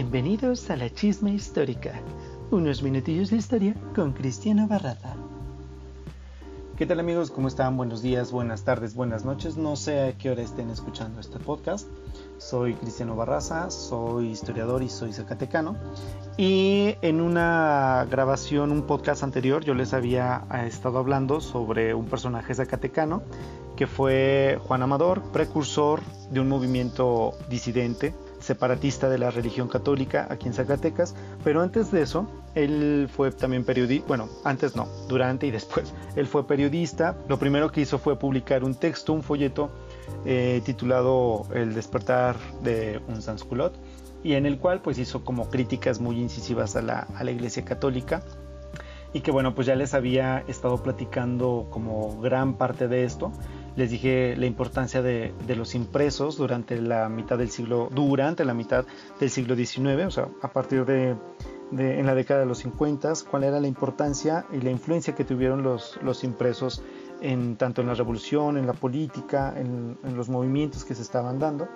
Bienvenidos a la Chisma Histórica, unos minutillos de historia con Cristiano Barraza. ¿Qué tal amigos? ¿Cómo están? Buenos días, buenas tardes, buenas noches. No sé a qué hora estén escuchando este podcast. Soy Cristiano Barraza, soy historiador y soy zacatecano. Y en una grabación, un podcast anterior, yo les había eh, estado hablando sobre un personaje zacatecano que fue Juan Amador, precursor de un movimiento disidente separatista de la religión católica aquí en Zacatecas, pero antes de eso, él fue también periodista, bueno, antes no, durante y después, él fue periodista, lo primero que hizo fue publicar un texto, un folleto eh, titulado El despertar de un sansculot, y en el cual pues hizo como críticas muy incisivas a la, a la Iglesia Católica, y que bueno, pues ya les había estado platicando como gran parte de esto, les dije la importancia de, los impresos durante la mitad del siglo, durante la mitad del siglo XIX, o sea, a partir de, en la década de los 50, cuál era la importancia y la influencia que tuvieron los, los impresos en, tanto en la revolución, en la política, en, los movimientos que se estaban dando.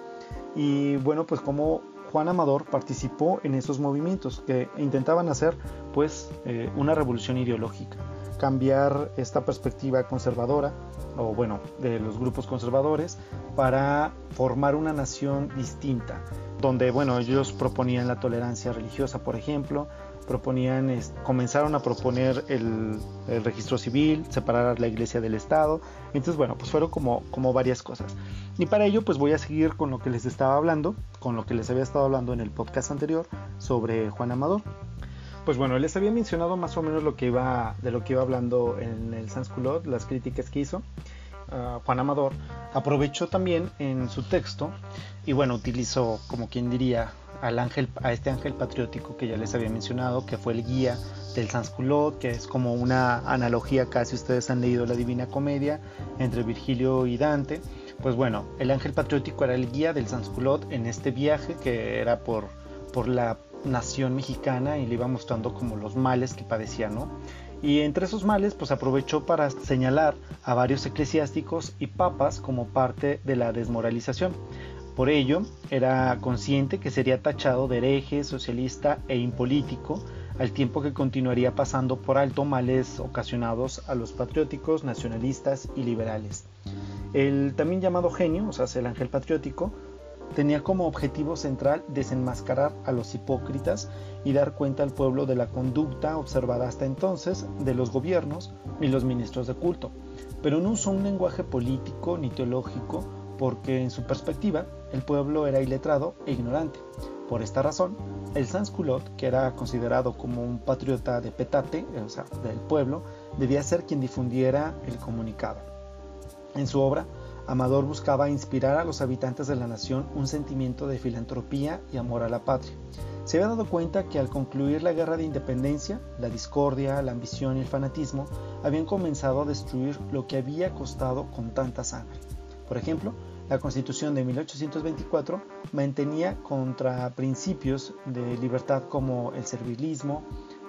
Y bueno, pues como Juan Amador participó en esos movimientos que intentaban hacer pues eh, una revolución ideológica, cambiar esta perspectiva conservadora o bueno, de los grupos conservadores para formar una nación distinta, donde bueno, ellos proponían la tolerancia religiosa, por ejemplo, proponían, comenzaron a proponer el, registro civil, separar la iglesia del Estado, entonces bueno, pues fueron como, como varias cosas. Y para ello pues voy a seguir con lo que les estaba hablando, con lo que les había estado hablando en el podcast anterior sobre Juan Amador. Pues bueno, les había mencionado más o menos lo que iba, de lo que iba hablando en el Sansculot, las críticas que hizo. Ah, Juan Amador aprovechó también en su texto y bueno, utilizó como quien diría al ángel, a este ángel patriótico que ya les había mencionado, que fue el guía del Sansculot, que es como una analogía casi ustedes han leído la Divina Comedia entre Virgilio y Dante. Pues bueno, el ángel patriótico era el guía del Sansculot en este viaje que era por, por la nación mexicana y le iba mostrando como los males que padecía, ¿no? Y entre esos males, pues aprovechó para señalar a varios eclesiásticos y papas como parte de la desmoralización. Por ello, era consciente que sería tachado de hereje, socialista e impolítico, al tiempo que continuaría pasando por alto males ocasionados a los patrióticos, nacionalistas y liberales. El también llamado genio, o sea, el ángel patriótico, tenía como objetivo central desenmascarar a los hipócritas y dar cuenta al pueblo de la conducta observada hasta entonces de los gobiernos y los ministros de culto, pero no usó un lenguaje político ni teológico porque en su perspectiva el pueblo era iletrado e ignorante. Por esta razón, el Sansculot, que era considerado como un patriota de petate, o sea, del pueblo, debía ser quien difundiera el comunicado. En su obra, Amador buscaba inspirar a los habitantes de la nación un sentimiento de filantropía y amor a la patria. Se había dado cuenta que al concluir la guerra de independencia, la discordia, la ambición y el fanatismo habían comenzado a destruir lo que había costado con tanta sangre. Por ejemplo, la Constitución de 1824 mantenía contra principios de libertad como el servilismo,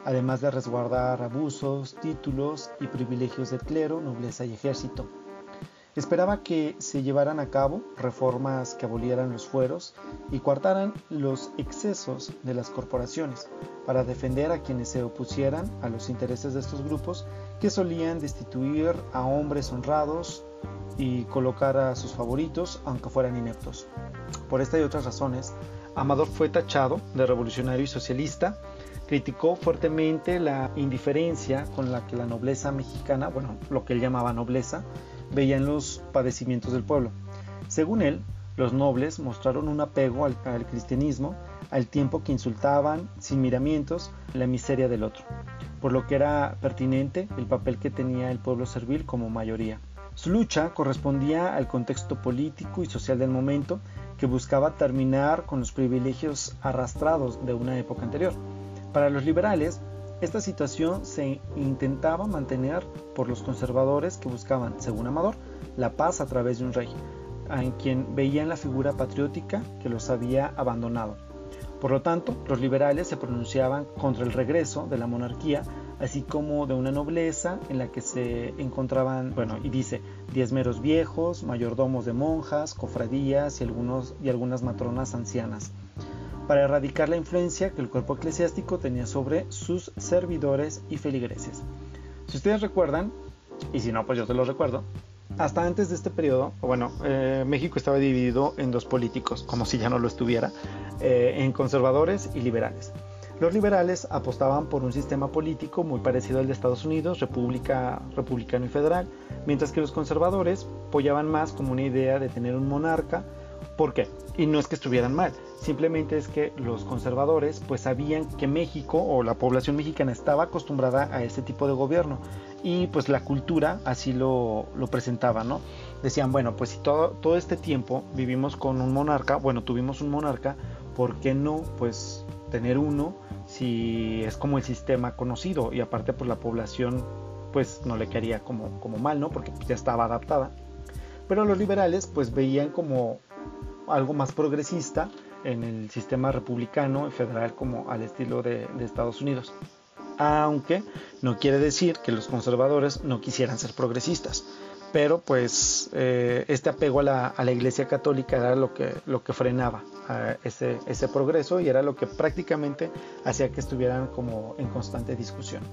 además de resguardar abusos, títulos y privilegios del clero, nobleza y ejército. Esperaba que se llevaran a cabo reformas que abolieran los fueros y coartaran los excesos de las corporaciones para defender a quienes se opusieran a los intereses de estos grupos que solían destituir a hombres honrados y colocar a sus favoritos aunque fueran ineptos. Por esta y otras razones, Amador fue tachado de revolucionario y socialista, criticó fuertemente la indiferencia con la que la nobleza mexicana, bueno, lo que él llamaba nobleza, veían los padecimientos del pueblo. Según él, los nobles mostraron un apego al, cristianismo al tiempo que insultaban, sin miramientos, la miseria del otro, por lo que era pertinente el papel que tenía el pueblo servil como mayoría. Su lucha correspondía al contexto político y social del momento que buscaba terminar con los privilegios arrastrados de una época anterior. Para los liberales, esta situación se intentaba mantener por los conservadores que buscaban, según Amador, la paz a través de un rey, en quien veían la figura patriótica que los había abandonado. Por lo tanto, los liberales se pronunciaban contra el regreso de la monarquía, así como de una nobleza en la que se encontraban, bueno, y dice, diezmeros viejos, mayordomos de monjas, cofradías y, algunos, y algunas matronas ancianas. Para erradicar la influencia que el cuerpo eclesiástico tenía sobre sus servidores y feligreses. Si ustedes recuerdan, y si no, pues yo se lo recuerdo, hasta antes de este periodo, bueno, eh, México estaba dividido en dos políticos, como si ya no lo estuviera, eh, en conservadores y liberales. Los liberales apostaban por un sistema político muy parecido al de Estados Unidos, república, republicano y federal, mientras que los conservadores apoyaban más como una idea de tener un monarca. ¿Por qué? Y no es que estuvieran mal, simplemente es que los conservadores pues sabían que México o la población mexicana estaba acostumbrada a ese tipo de gobierno y pues la cultura así lo, lo presentaba, ¿no? Decían, bueno, pues si todo, todo este tiempo vivimos con un monarca, bueno, tuvimos un monarca, ¿por qué no pues tener uno si es como el sistema conocido y aparte pues la población pues no le quería como, como mal, ¿no? Porque pues, ya estaba adaptada. Pero los liberales pues veían como algo más progresista en el sistema republicano y federal como al estilo de, Estados Unidos aunque no quiere decir que los conservadores no quisieran ser progresistas. Pero pues eh, este apego a la, Iglesia Católica era lo que, lo que frenaba ese, ese progreso y era lo que prácticamente hacía que estuvieran como en constante discusión.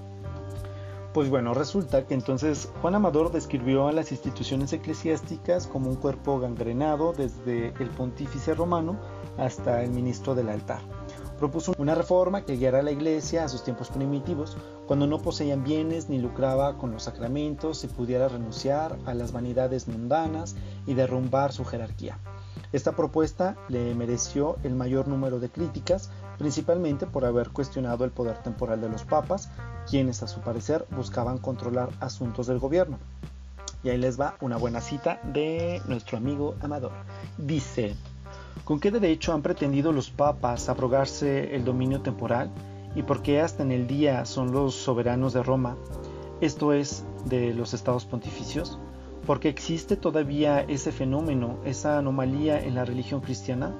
Pues bueno, resulta que entonces Juan Amador describió a las instituciones eclesiásticas como un cuerpo gangrenado desde el pontífice romano hasta el ministro del altar propuso una reforma que guiara a la iglesia a sus tiempos primitivos, cuando no poseían bienes ni lucraba con los sacramentos y pudiera renunciar a las vanidades mundanas y derrumbar su jerarquía. Esta propuesta le mereció el mayor número de críticas, principalmente por haber cuestionado el poder temporal de los papas, quienes a su parecer buscaban controlar asuntos del gobierno. Y ahí les va una buena cita de nuestro amigo Amador. Dice, ¿Con qué derecho han pretendido los papas abrogarse el dominio temporal? ¿Y por qué hasta en el día son los soberanos de Roma, esto es, de los estados pontificios? ¿Porque existe todavía ese fenómeno, esa anomalía en la religión cristiana?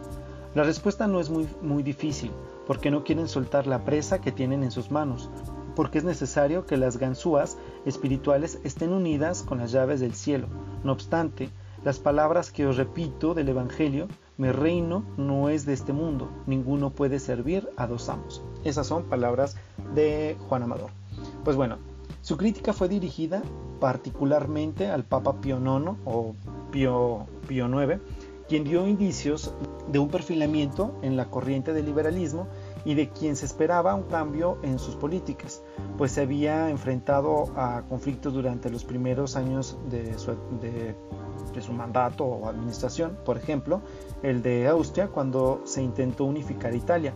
La respuesta no es muy, muy difícil, porque no quieren soltar la presa que tienen en sus manos, porque es necesario que las ganzúas espirituales estén unidas con las llaves del cielo. No obstante, las palabras que os repito del Evangelio mi reino no es de este mundo, ninguno puede servir a dos amos. Esas son palabras de Juan Amador. Pues bueno, su crítica fue dirigida particularmente al Papa Pío IX Pío IX, quien dio indicios de un perfilamiento en la corriente del liberalismo y de quien se esperaba un cambio en sus políticas, pues se había enfrentado a conflictos durante los primeros años de su, mandato o administración, por ejemplo, el de Austria cuando se intentó unificar Italia.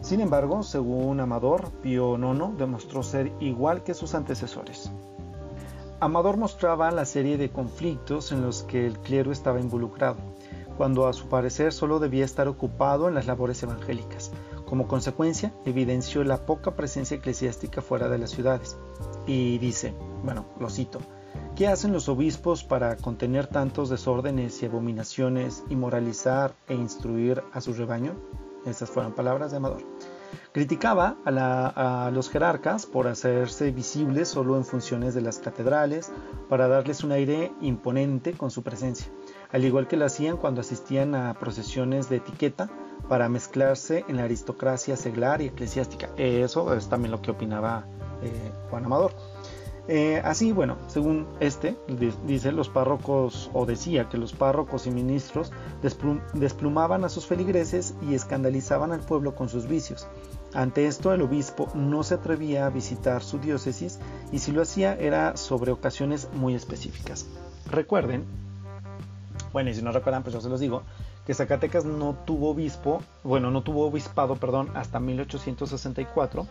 Sin embargo, según Amador, Pío IX demostró ser igual que sus antecesores. Amador mostraba la serie de conflictos en los que el clero estaba involucrado, cuando a su parecer solo debía estar ocupado en las labores evangélicas, como consecuencia, evidenció la poca presencia eclesiástica fuera de las ciudades. Y dice, bueno, lo cito, ¿qué hacen los obispos para contener tantos desórdenes y abominaciones y moralizar e instruir a su rebaño? Estas fueron palabras de Amador. Criticaba a, a, los jerarcas por hacerse visibles solo en funciones de las catedrales, para darles un aire imponente con su presencia, al igual que lo hacían cuando asistían a procesiones de etiqueta para mezclarse en la aristocracia seglar y eclesiástica. Eso es también lo que opinaba eh, Juan Amador. Eh, así, bueno, según este, dice los párrocos, o decía que los párrocos y ministros desplumaban a sus feligreses y escandalizaban al pueblo con sus vicios. Ante esto, el obispo no se atrevía a visitar su diócesis y si lo hacía era sobre ocasiones muy específicas. Recuerden, bueno, y si no recuerdan, pues yo se los digo, que Zacatecas no tuvo obispo, bueno, no tuvo obispado, perdón, hasta 1864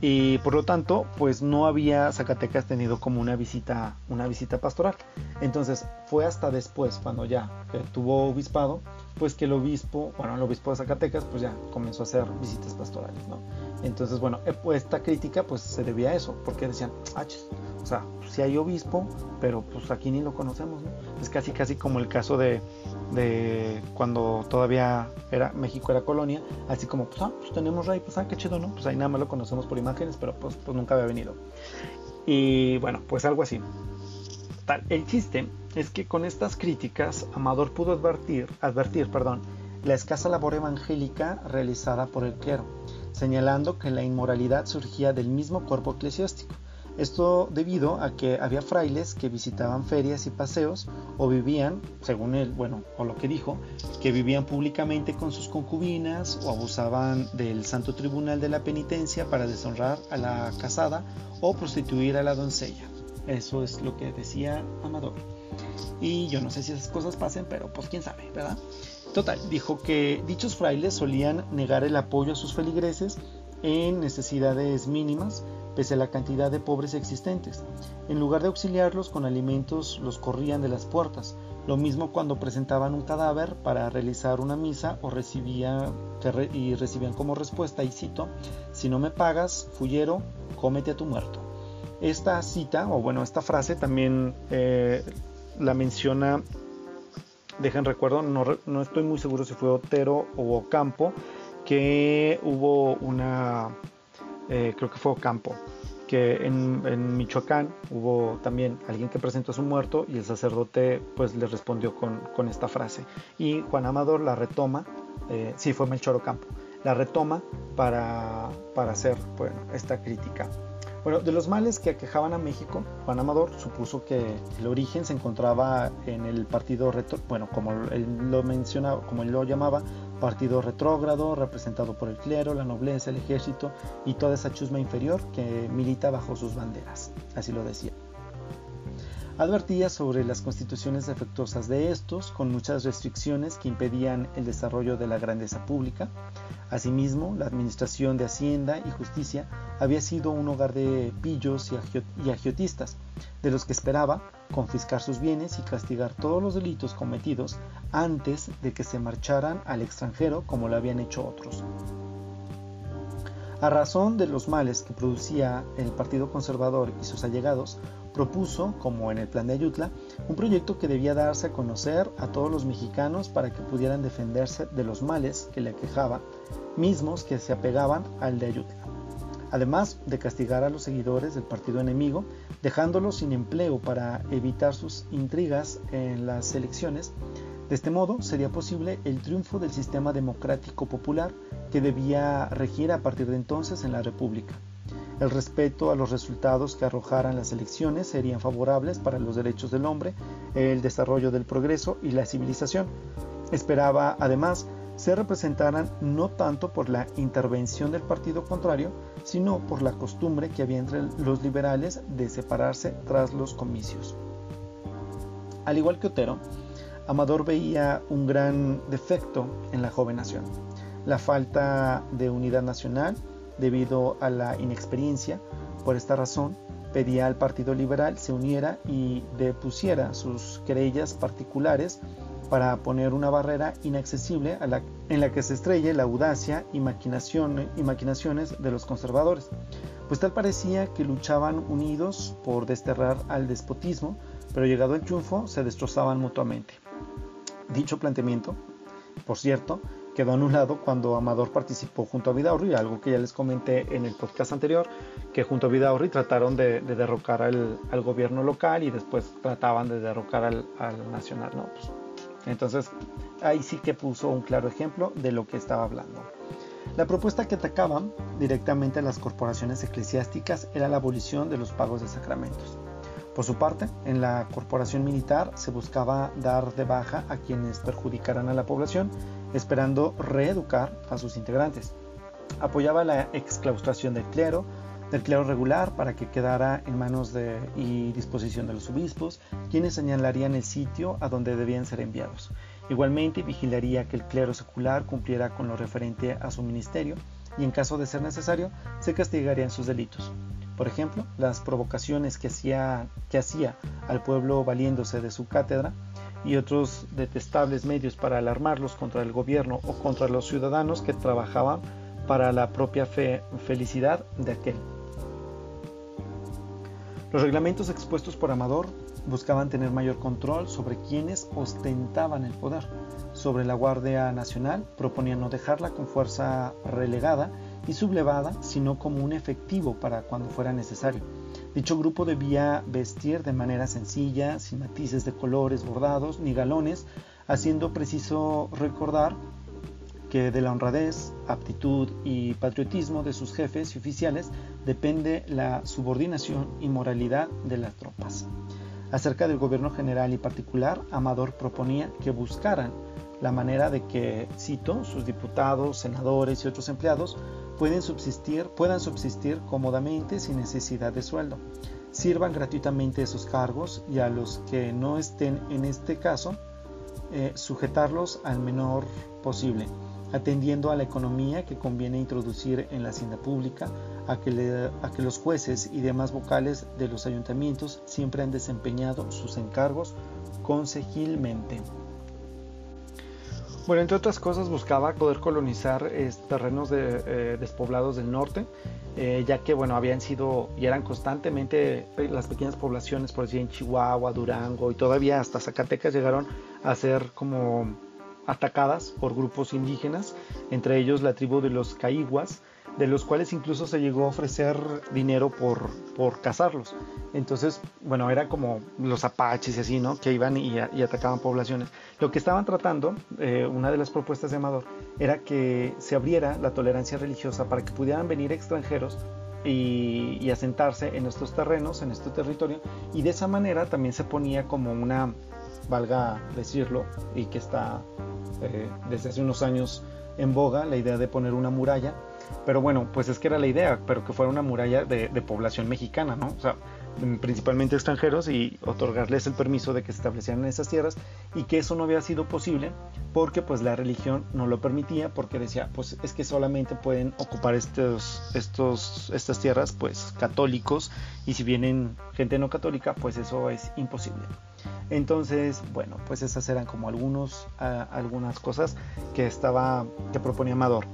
y por lo tanto, pues no había Zacatecas tenido como una visita, una visita pastoral. Entonces, fue hasta después cuando ya tuvo obispado, pues que el obispo, bueno, el obispo de Zacatecas, pues ya comenzó a hacer visitas pastorales, ¿no? Entonces, bueno, eh, pues, esta crítica pues se debía a eso, porque decían, ah, o sea, si hay obispo, pero pues aquí ni lo conocemos, ¿no? Es casi casi como el caso de, de cuando todavía era México era colonia, así como, pues, ah, pues tenemos rey, pues ah, qué chido, ¿no? Pues ahí nada más lo conocemos por imágenes, pero pues, pues nunca había venido. Y bueno, pues algo así. Tal, el chiste es que con estas críticas Amador pudo advertir, advertir perdón, la escasa labor evangélica realizada por el clero, señalando que la inmoralidad surgía del mismo cuerpo eclesiástico. Esto debido a que había frailes que visitaban ferias y paseos o vivían, según él, bueno, o lo que dijo, que vivían públicamente con sus concubinas o abusaban del santo tribunal de la penitencia para deshonrar a la casada o prostituir a la doncella. Eso es lo que decía Amador. Y yo no sé si esas cosas pasen, pero pues quién sabe, ¿verdad? Total, dijo que dichos frailes solían negar el apoyo a sus feligreses en necesidades mínimas, pese a la cantidad de pobres existentes. En lugar de auxiliarlos con alimentos, los corrían de las puertas. Lo mismo cuando presentaban un cadáver para realizar una misa o recibía, y recibían como respuesta, y cito, si no me pagas, fullero, cómete a tu muerto. Esta cita, o bueno, esta frase también eh, la menciona, dejen recuerdo, no, no estoy muy seguro si fue Otero o Ocampo, que hubo una, eh, creo que fue Ocampo, que en, Michoacán hubo también alguien que presentó a su muerto y el sacerdote pues le respondió con, esta frase. Y Juan Amador la retoma, eh, sí fue Melchor Ocampo, la retoma para, para hacer bueno, esta crítica. Bueno, de los males que aquejaban a México, Juan Amador supuso que el origen se encontraba en el partido retro, bueno, como él lo mencionaba, como él lo llamaba, partido retrógrado, representado por el clero, la nobleza, el ejército y toda esa chusma inferior que milita bajo sus banderas. Así lo decía. Advertía sobre las constituciones defectuosas de estos, con muchas restricciones que impedían el desarrollo de la grandeza pública. Asimismo, la administración de Hacienda y Justicia había sido un hogar de pillos y agiotistas, de los que esperaba confiscar sus bienes y castigar todos los delitos cometidos antes de que se marcharan al extranjero como lo habían hecho otros. A razón de los males que producía el Partido Conservador y sus allegados, propuso, como en el plan de Ayutla, un proyecto que debía darse a conocer a todos los mexicanos para que pudieran defenderse de los males que le aquejaban, mismos que se apegaban al de Ayutla. Además de castigar a los seguidores del partido enemigo, dejándolos sin empleo para evitar sus intrigas en las elecciones, de este modo sería posible el triunfo del sistema democrático popular que debía regir a partir de entonces en la República. El respeto a los resultados que arrojaran las elecciones serían favorables para los derechos del hombre, el desarrollo del progreso y la civilización. Esperaba además se representaran no tanto por la intervención del partido contrario, sino por la costumbre que había entre los liberales de separarse tras los comicios. Al igual que Otero, Amador veía un gran defecto en la joven nación, la falta de unidad nacional debido a la inexperiencia. Por esta razón, pedía al Partido Liberal se uniera y depusiera sus querellas particulares para poner una barrera inaccesible en la que se estrelle la audacia y, y maquinaciones de los conservadores, pues tal parecía que luchaban unidos por desterrar al despotismo, pero llegado el triunfo se destrozaban mutuamente. Dicho planteamiento, por cierto, quedó anulado cuando Amador participó junto a Vidaurri, algo que ya les comenté en el podcast anterior, que junto a Vidaurri trataron de, derrocar al, gobierno local y después trataban de derrocar al, nacional. ¿no? Entonces, ahí sí que puso un claro ejemplo de lo que estaba hablando. La propuesta que atacaba directamente a las corporaciones eclesiásticas era la abolición de los pagos de sacramentos. Por su parte, en la corporación militar se buscaba dar de baja a quienes perjudicaran a la población, esperando reeducar a sus integrantes. Apoyaba la exclaustración del clero, del clero regular para que quedara en manos y disposición de los obispos, quienes señalarían el sitio a donde debían ser enviados. Igualmente vigilaría que el clero secular cumpliera con lo referente a su ministerio y en caso de ser necesario se castigarían sus delitos. Por ejemplo, las provocaciones que hacía, al pueblo valiéndose de su cátedra y otros detestables medios para alarmarlos contra el gobierno o contra los ciudadanos que trabajaban para la propia fe, felicidad de aquel. Los reglamentos expuestos por Amador buscaban tener mayor control sobre quienes ostentaban el poder. Sobre la Guardia Nacional proponían no dejarla con fuerza relegada y sublevada, sino como un efectivo para cuando fuera necesario. Dicho grupo debía vestir de manera sencilla, sin matices de colores bordados ni galones, haciendo preciso recordar que de la honradez, aptitud y patriotismo de sus jefes y oficiales depende la subordinación y moralidad de las tropas. Acerca del gobierno general y particular, Amador proponía que buscaran la manera de que, cito, sus diputados, senadores y otros empleados pueden subsistir, puedan subsistir cómodamente sin necesidad de sueldo, sirvan gratuitamente esos cargos y a los que no estén en este caso, eh, sujetarlos al menor posible, atendiendo a la economía que conviene introducir en la hacienda pública, a que, a que los jueces y demás vocales de los ayuntamientos siempre han desempeñado sus encargos consejilmente. Bueno, entre otras cosas buscaba poder colonizar terrenos eh, despoblados del norte, eh, ya que bueno, habían sido y eran constantemente las pequeñas poblaciones, por decir en Chihuahua, Durango y todavía hasta Zacatecas llegaron a ser como atacadas por grupos indígenas, entre ellos la tribu de los Caiguas, de los cuales incluso se llegó a ofrecer dinero por, por cazarlos. Entonces, bueno, era como los apaches y así, ¿no? Que iban y, atacaban poblaciones. Lo que estaban tratando, eh, una de las propuestas de Amador, era que se abriera la tolerancia religiosa para que pudieran venir extranjeros y, asentarse en estos terrenos, en este territorio, y de esa manera también se ponía como una, valga decirlo, y que está eh, desde hace unos años en boga, la idea de poner una muralla pero bueno, pues es que era la idea, pero que fuera una muralla de, población mexicana, ¿no? O sea, mm, principalmente extranjeros y otorgarles el permiso de que se establecieran en esas tierras y que eso no había sido posible porque pues la religión no lo permitía porque decía pues es que solamente pueden ocupar estos, estos, estas tierras pues católicos y si vienen gente no católica pues eso es imposible entonces bueno pues esas eran como algunos algunas cosas que estaba que proponía Amador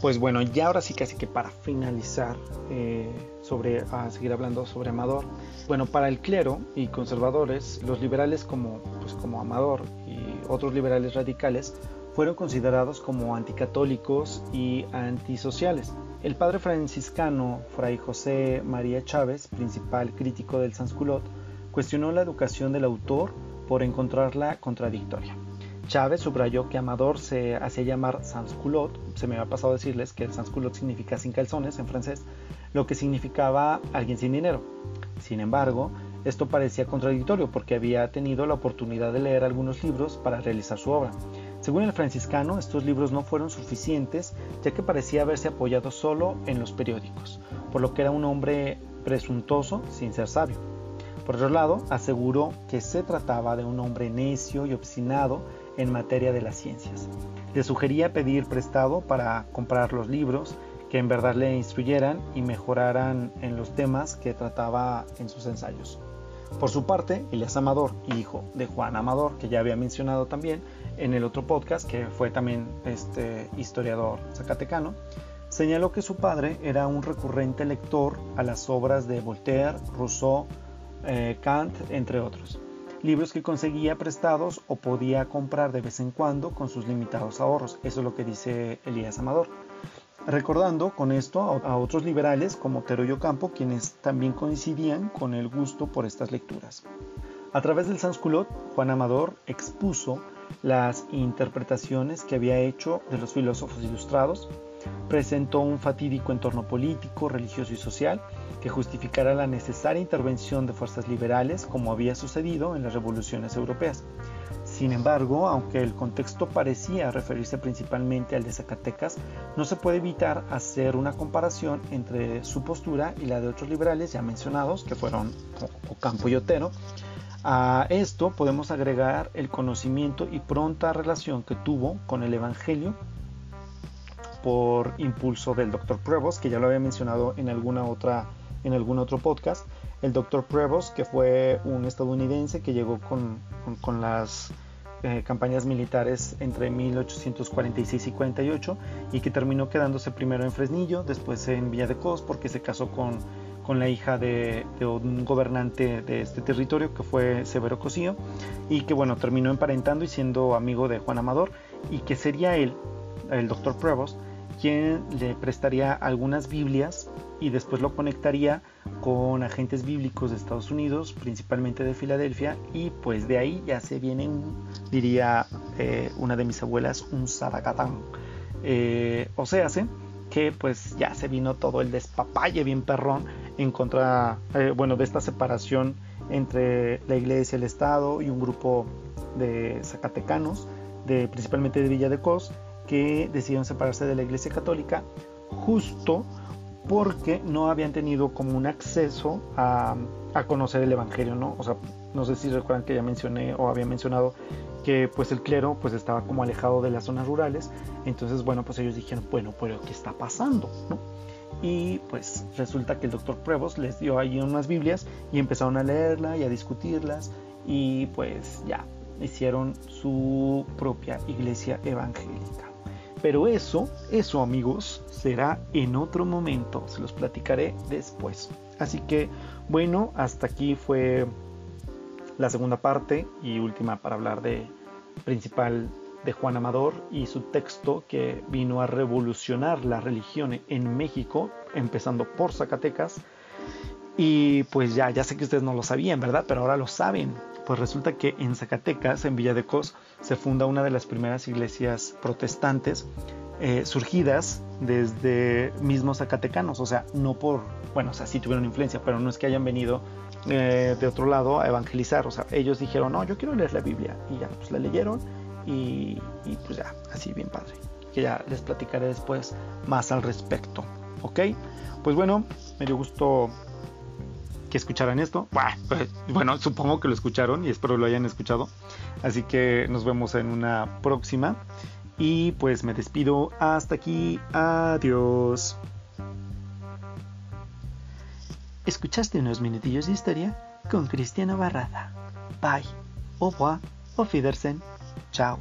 pues bueno, ya ahora sí casi que para finalizar eh, sobre a seguir hablando sobre Amador. Bueno, para el clero y conservadores, los liberales como, pues como Amador y otros liberales radicales fueron considerados como anticatólicos y antisociales. El padre franciscano Fray José María Chávez, principal crítico del Sansculot, cuestionó la educación del autor por encontrarla contradictoria. Chávez subrayó que Amador se hacía llamar sansculot, se me había pasado decirles que el sansculot significa sin calzones en francés, lo que significaba alguien sin dinero. Sin embargo, esto parecía contradictorio porque había tenido la oportunidad de leer algunos libros para realizar su obra. Según el franciscano, estos libros no fueron suficientes ya que parecía haberse apoyado solo en los periódicos, por lo que era un hombre presuntuoso sin ser sabio. Por otro lado, aseguró que se trataba de un hombre necio y obstinado en materia de las ciencias. Le sugería pedir prestado para comprar los libros que en verdad le instruyeran y mejoraran en los temas que trataba en sus ensayos. Por su parte, Elias Amador, hijo de Juan Amador, que ya había mencionado también en el otro podcast, que fue también este historiador zacatecano, señaló que su padre era un recurrente lector a las obras de Voltaire, Rousseau, eh, Kant, entre otros libros que conseguía prestados o podía comprar de vez en cuando con sus limitados ahorros. Eso es lo que dice Elías Amador. Recordando con esto a otros liberales como Otero y Ocampo, quienes también coincidían con el gusto por estas lecturas. A través del Sansculot, Juan Amador expuso las interpretaciones que había hecho de los filósofos ilustrados, presentó un fatídico entorno político, religioso y social que justificara la necesaria intervención de fuerzas liberales como había sucedido en las revoluciones europeas. Sin embargo, aunque el contexto parecía referirse principalmente al de Zacatecas, no se puede evitar hacer una comparación entre su postura y la de otros liberales ya mencionados, que fueron Ocampo y Otero. A esto podemos agregar el conocimiento y pronta relación que tuvo con el Evangelio por impulso del Dr. Pruebos, que ya lo había mencionado en alguna otra en algún otro podcast, el Dr. Prevost, que fue un estadounidense que llegó con, con, las eh, campañas militares entre 1846 y 48 y que terminó quedándose primero en Fresnillo, después en Villa de Cos porque se casó con, con la hija de, de, un gobernante de este territorio que fue Severo Cosío y que bueno terminó emparentando y siendo amigo de Juan Amador y que sería él, el Dr. Prevost, quien le prestaría algunas Biblias y después lo conectaría con agentes bíblicos de Estados Unidos, principalmente de Filadelfia, y pues de ahí ya se viene, diría eh, una de mis abuelas, un zaragatán. Eh, o sea, que pues ya se vino todo el despapalle bien perrón en contra, eh, bueno, de esta separación entre la iglesia, el Estado y un grupo de zacatecanos, de, principalmente de Villa de Cos, que decidieron separarse de la iglesia católica justo porque no habían tenido como un acceso a, conocer el evangelio, ¿no? O sea, no sé si recuerdan que ya mencioné o había mencionado que pues el clero pues estaba como alejado de las zonas rurales, entonces bueno, pues ellos dijeron, bueno, pero ¿qué está pasando? ¿no? Y pues resulta que el doctor Pruebos les dio ahí unas Biblias y empezaron a leerla y a discutirlas y pues ya hicieron su propia iglesia evangélica. Pero eso, eso amigos, será en otro momento, se los platicaré después. Así que bueno, hasta aquí fue la segunda parte y última para hablar de principal de Juan Amador y su texto que vino a revolucionar la religión en México, empezando por Zacatecas. Y pues ya, ya sé que ustedes no lo sabían, ¿verdad? Pero ahora lo saben. Pues resulta que en Zacatecas, en Villa de Cos, se funda una de las primeras iglesias protestantes eh, surgidas desde mismos zacatecanos, o sea, no por, bueno, o sea, sí tuvieron influencia, pero no es que hayan venido eh, de otro lado a evangelizar, o sea, ellos dijeron, no, yo quiero leer la Biblia, y ya, pues la leyeron, y, y pues ya, así bien padre, que ya les platicaré después más al respecto, ¿ok? Pues bueno, me dio gusto que escucharan esto. Pues, bueno, supongo que lo escucharon y espero lo hayan escuchado. Así que nos vemos en una próxima. Y pues me despido. Hasta aquí. Adiós. Escuchaste unos minutillos de historia con Cristiano Barrada. Bye. Au revoir. Auf Wiedersehen. Chao.